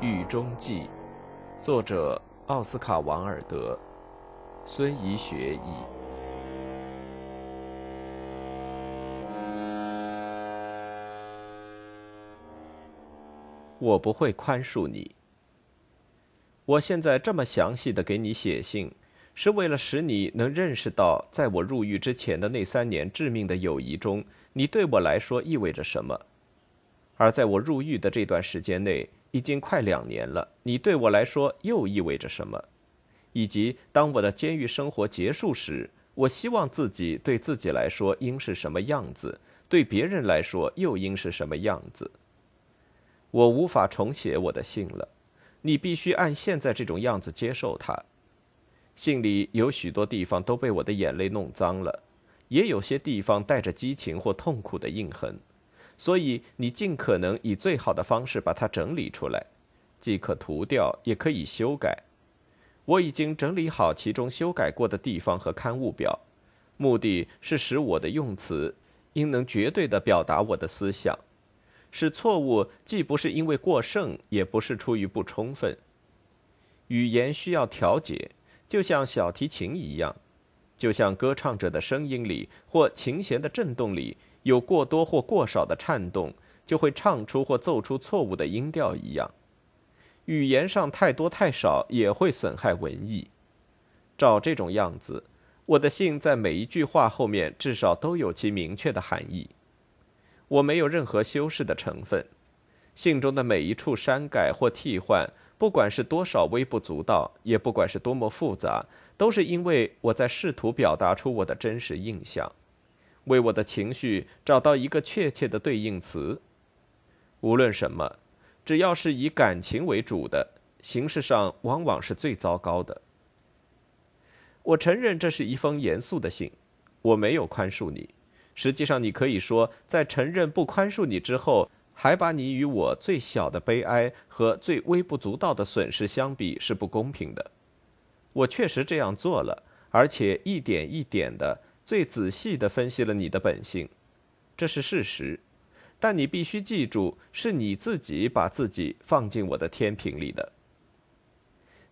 《狱中记》，作者奥斯卡·王尔德，孙怡学译。我不会宽恕你。我现在这么详细的给你写信，是为了使你能认识到，在我入狱之前的那三年致命的友谊中，你对我来说意味着什么；而在我入狱的这段时间内，已经快两年了，你对我来说又意味着什么？以及当我的监狱生活结束时，我希望自己对自己来说应是什么样子，对别人来说又应是什么样子？我无法重写我的信了，你必须按现在这种样子接受它。信里有许多地方都被我的眼泪弄脏了，也有些地方带着激情或痛苦的印痕。所以，你尽可能以最好的方式把它整理出来，既可涂掉，也可以修改。我已经整理好其中修改过的地方和刊物表，目的是使我的用词应能绝对地表达我的思想，使错误既不是因为过剩，也不是出于不充分。语言需要调节，就像小提琴一样，就像歌唱者的声音里或琴弦的震动里。有过多或过少的颤动，就会唱出或奏出错误的音调一样。语言上太多太少也会损害文意。照这种样子，我的信在每一句话后面至少都有其明确的含义。我没有任何修饰的成分。信中的每一处删改或替换，不管是多少微不足道，也不管是多么复杂，都是因为我在试图表达出我的真实印象。为我的情绪找到一个确切的对应词。无论什么，只要是以感情为主的，形式上往往是最糟糕的。我承认这是一封严肃的信。我没有宽恕你。实际上，你可以说，在承认不宽恕你之后，还把你与我最小的悲哀和最微不足道的损失相比，是不公平的。我确实这样做了，而且一点一点的。最仔细地分析了你的本性，这是事实，但你必须记住，是你自己把自己放进我的天平里的。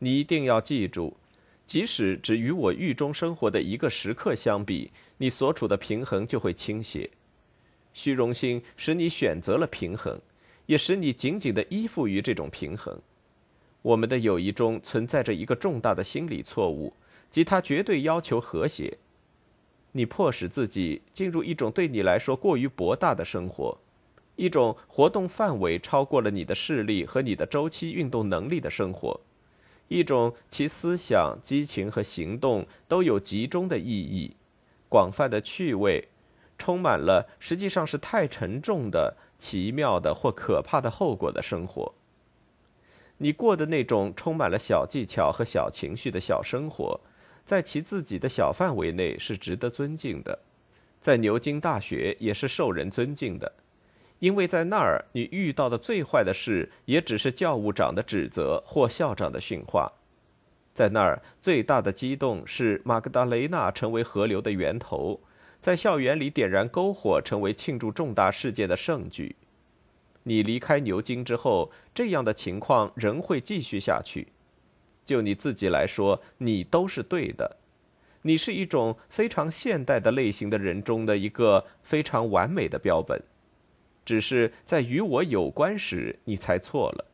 你一定要记住，即使只与我狱中生活的一个时刻相比，你所处的平衡就会倾斜。虚荣心使你选择了平衡，也使你紧紧地依附于这种平衡。我们的友谊中存在着一个重大的心理错误，即它绝对要求和谐。你迫使自己进入一种对你来说过于博大的生活，一种活动范围超过了你的视力和你的周期运动能力的生活，一种其思想、激情和行动都有集中的意义、广泛的趣味，充满了实际上是太沉重的、奇妙的或可怕的后果的生活。你过的那种充满了小技巧和小情绪的小生活。在其自己的小范围内是值得尊敬的，在牛津大学也是受人尊敬的，因为在那儿你遇到的最坏的事也只是教务长的指责或校长的训话，在那儿最大的激动是马格达雷纳成为河流的源头，在校园里点燃篝火成为庆祝重大事件的盛举。你离开牛津之后，这样的情况仍会继续下去。就你自己来说，你都是对的。你是一种非常现代的类型的人中的一个非常完美的标本，只是在与我有关时，你才错了。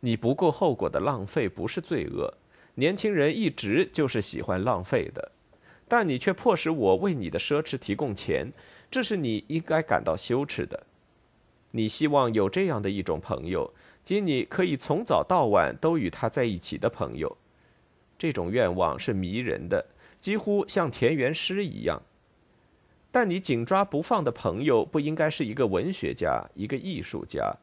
你不顾后果的浪费不是罪恶，年轻人一直就是喜欢浪费的，但你却迫使我为你的奢侈提供钱，这是你应该感到羞耻的。你希望有这样的一种朋友。即你可以从早到晚都与他在一起的朋友，这种愿望是迷人的，几乎像田园诗一样。但你紧抓不放的朋友不应该是一个文学家、一个艺术家、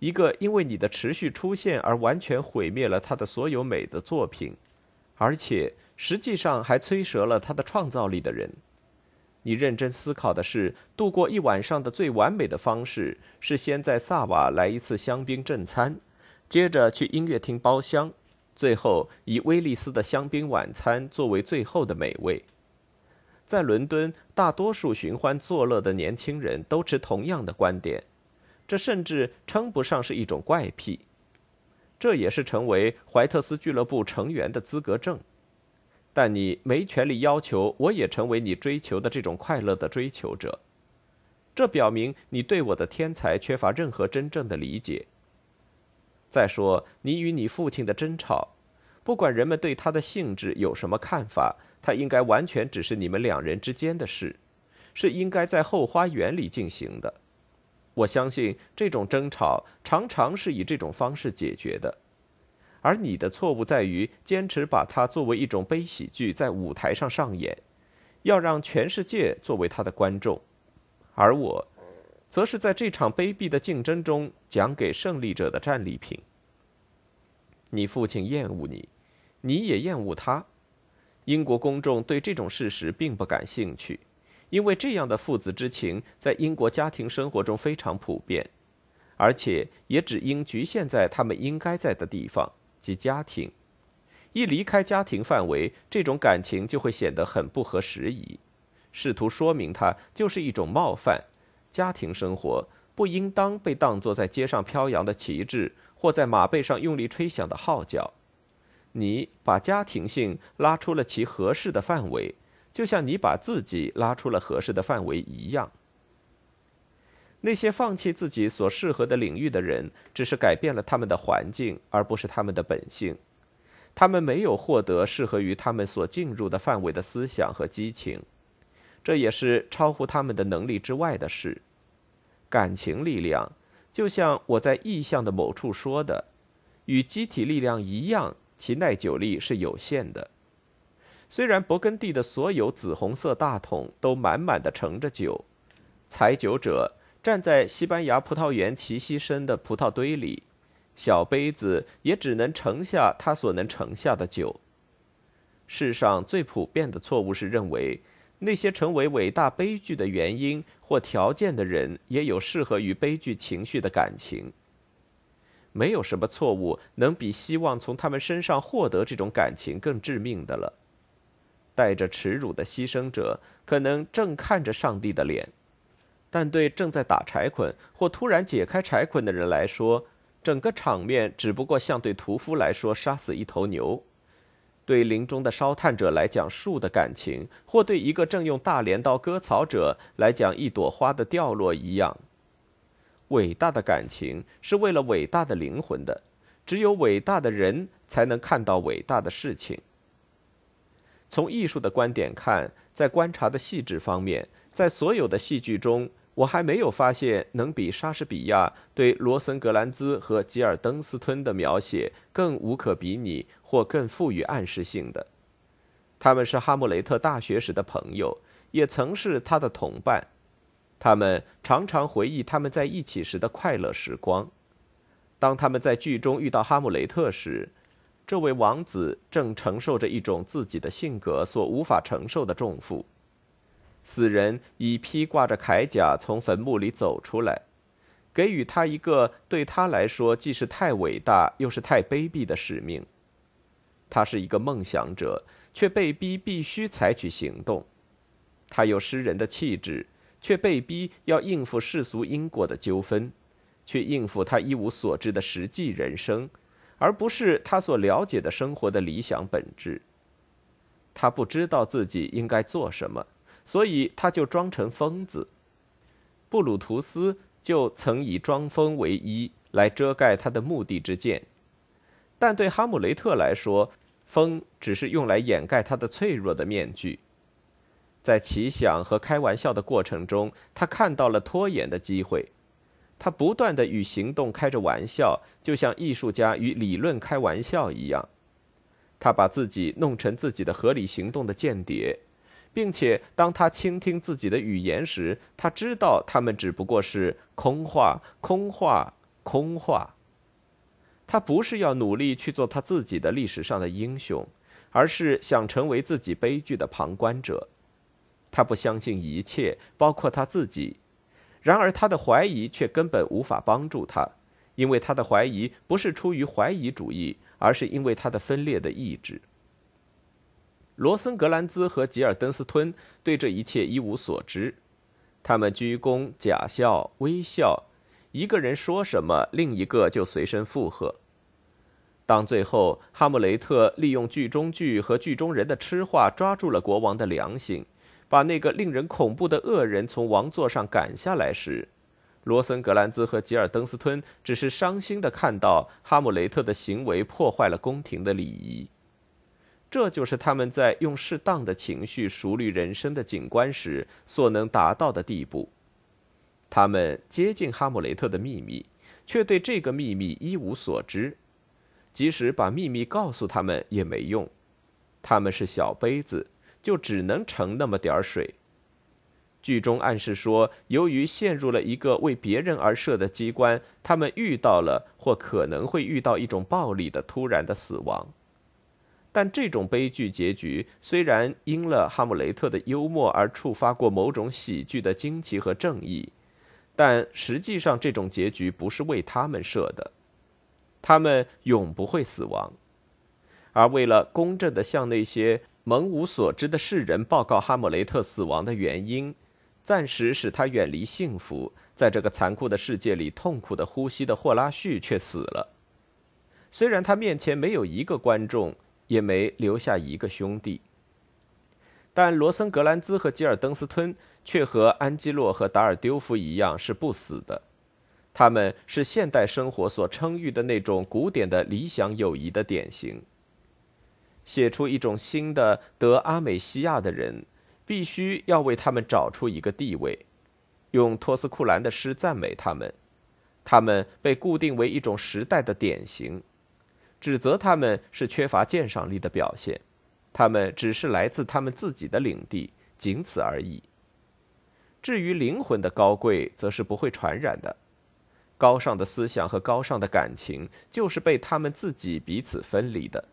一个因为你的持续出现而完全毁灭了他的所有美的作品，而且实际上还摧折了他的创造力的人。你认真思考的是，度过一晚上的最完美的方式是先在萨瓦来一次香槟正餐，接着去音乐厅包厢，最后以威利斯的香槟晚餐作为最后的美味。在伦敦，大多数寻欢作乐的年轻人都持同样的观点，这甚至称不上是一种怪癖。这也是成为怀特斯俱乐部成员的资格证。但你没权利要求我也成为你追求的这种快乐的追求者。这表明你对我的天才缺乏任何真正的理解。再说，你与你父亲的争吵，不管人们对他的性质有什么看法，他应该完全只是你们两人之间的事，是应该在后花园里进行的。我相信这种争吵常常是以这种方式解决的。而你的错误在于坚持把它作为一种悲喜剧在舞台上上演，要让全世界作为他的观众，而我，则是在这场卑鄙的竞争中讲给胜利者的战利品。你父亲厌恶你，你也厌恶他。英国公众对这种事实并不感兴趣，因为这样的父子之情在英国家庭生活中非常普遍，而且也只应局限在他们应该在的地方。及家庭，一离开家庭范围，这种感情就会显得很不合时宜。试图说明它就是一种冒犯。家庭生活不应当被当作在街上飘扬的旗帜，或在马背上用力吹响的号角。你把家庭性拉出了其合适的范围，就像你把自己拉出了合适的范围一样。那些放弃自己所适合的领域的人，只是改变了他们的环境，而不是他们的本性。他们没有获得适合于他们所进入的范围的思想和激情，这也是超乎他们的能力之外的事。感情力量，就像我在意象的某处说的，与机体力量一样，其耐久力是有限的。虽然勃艮第的所有紫红色大桶都满满的盛着酒，采酒者。站在西班牙葡萄园齐膝深的葡萄堆里，小杯子也只能盛下他所能盛下的酒。世上最普遍的错误是认为，那些成为伟大悲剧的原因或条件的人也有适合于悲剧情绪的感情。没有什么错误能比希望从他们身上获得这种感情更致命的了。带着耻辱的牺牲者可能正看着上帝的脸。但对正在打柴捆或突然解开柴捆的人来说，整个场面只不过像对屠夫来说杀死一头牛；对林中的烧炭者来讲树的感情，或对一个正用大镰刀割草者来讲一朵花的掉落一样。伟大的感情是为了伟大的灵魂的，只有伟大的人才能看到伟大的事情。从艺术的观点看，在观察的细致方面，在所有的戏剧中。我还没有发现能比莎士比亚对罗森格兰兹和吉尔登斯吞的描写更无可比拟或更富于暗示性的。他们是哈姆雷特大学时的朋友，也曾是他的同伴。他们常常回忆他们在一起时的快乐时光。当他们在剧中遇到哈姆雷特时，这位王子正承受着一种自己的性格所无法承受的重负。死人已披挂着铠甲从坟墓里走出来，给予他一个对他来说既是太伟大又是太卑鄙的使命。他是一个梦想者，却被逼必须采取行动。他有诗人的气质，却被逼要应付世俗因果的纠纷，去应付他一无所知的实际人生，而不是他所了解的生活的理想本质。他不知道自己应该做什么。所以他就装成疯子。布鲁图斯就曾以装疯为衣来遮盖他的目的之见，但对哈姆雷特来说，疯只是用来掩盖他的脆弱的面具。在奇想和开玩笑的过程中，他看到了拖延的机会。他不断的与行动开着玩笑，就像艺术家与理论开玩笑一样。他把自己弄成自己的合理行动的间谍。并且，当他倾听自己的语言时，他知道他们只不过是空话、空话、空话。他不是要努力去做他自己的历史上的英雄，而是想成为自己悲剧的旁观者。他不相信一切，包括他自己。然而，他的怀疑却根本无法帮助他，因为他的怀疑不是出于怀疑主义，而是因为他的分裂的意志。罗森格兰兹和吉尔登斯吞对这一切一无所知，他们鞠躬、假笑、微笑，一个人说什么，另一个就随声附和。当最后哈姆雷特利用剧中剧和剧中人的痴话抓住了国王的良心，把那个令人恐怖的恶人从王座上赶下来时，罗森格兰兹和吉尔登斯吞只是伤心地看到哈姆雷特的行为破坏了宫廷的礼仪。这就是他们在用适当的情绪熟虑人生的景观时所能达到的地步。他们接近哈姆雷特的秘密，却对这个秘密一无所知。即使把秘密告诉他们也没用，他们是小杯子，就只能盛那么点儿水。剧中暗示说，由于陷入了一个为别人而设的机关，他们遇到了或可能会遇到一种暴力的突然的死亡。但这种悲剧结局虽然因了哈姆雷特的幽默而触发过某种喜剧的惊奇和正义，但实际上这种结局不是为他们设的。他们永不会死亡，而为了公正地向那些蒙无所知的世人报告哈姆雷特死亡的原因，暂时使他远离幸福，在这个残酷的世界里痛苦地呼吸的霍拉旭却死了。虽然他面前没有一个观众，也没留下一个兄弟，但罗森格兰兹和吉尔登斯吞却和安基洛和达尔丢夫一样是不死的。他们是现代生活所称誉的那种古典的理想友谊的典型。写出一种新的德阿美西亚的人，必须要为他们找出一个地位，用托斯库兰的诗赞美他们。他们被固定为一种时代的典型，指责他们是缺乏鉴赏力的表现。他们只是来自他们自己的领地，仅此而已。至于灵魂的高贵，则是不会传染的。高尚的思想和高尚的感情，就是被他们自己彼此分离的。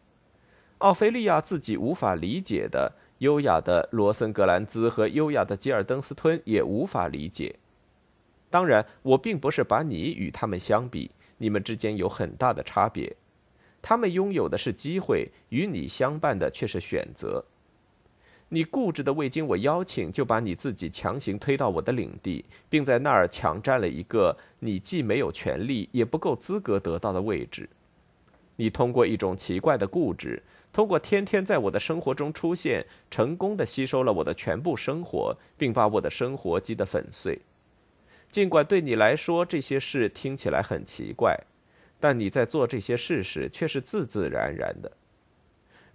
奥菲利亚自己无法理解的，优雅的罗森格兰兹和优雅的吉尔登斯吞也无法理解。当然，我并不是把你与他们相比，你们之间有很大的差别。他们拥有的是机会，与你相伴的却是选择。你固执的未经我邀请就把你自己强行推到我的领地，并在那儿抢占了一个你既没有权利也不够资格得到的位置。你通过一种奇怪的固执，通过天天在我的生活中出现，成功的吸收了我的全部生活，并把我的生活击得粉碎。尽管对你来说这些事听起来很奇怪，但你在做这些事时却是自自然然的。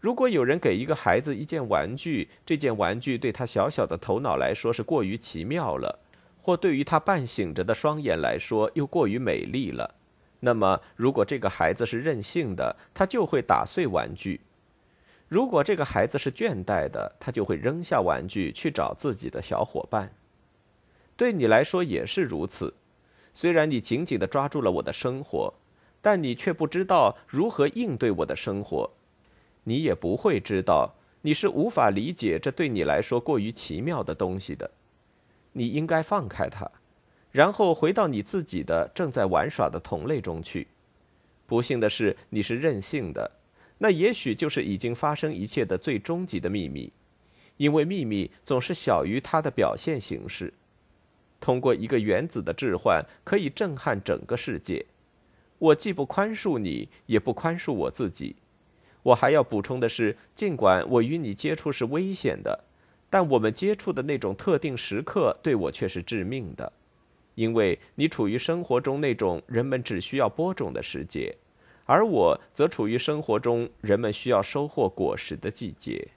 如果有人给一个孩子一件玩具，这件玩具对他小小的头脑来说是过于奇妙了，或对于他半醒着的双眼来说又过于美丽了，那么，如果这个孩子是任性的，他就会打碎玩具；如果这个孩子是倦怠的，他就会扔下玩具去找自己的小伙伴。对你来说也是如此。虽然你紧紧地抓住了我的生活，但你却不知道如何应对我的生活。你也不会知道，你是无法理解这对你来说过于奇妙的东西的。你应该放开它，然后回到你自己的正在玩耍的同类中去。不幸的是，你是任性的，那也许就是已经发生一切的最终极的秘密，因为秘密总是小于它的表现形式。通过一个原子的置换，可以震撼整个世界。我既不宽恕你，也不宽恕我自己。我还要补充的是，尽管我与你接触是危险的，但我们接触的那种特定时刻对我却是致命的，因为你处于生活中那种人们只需要播种的时节，而我则处于生活中人们需要收获果实的季节。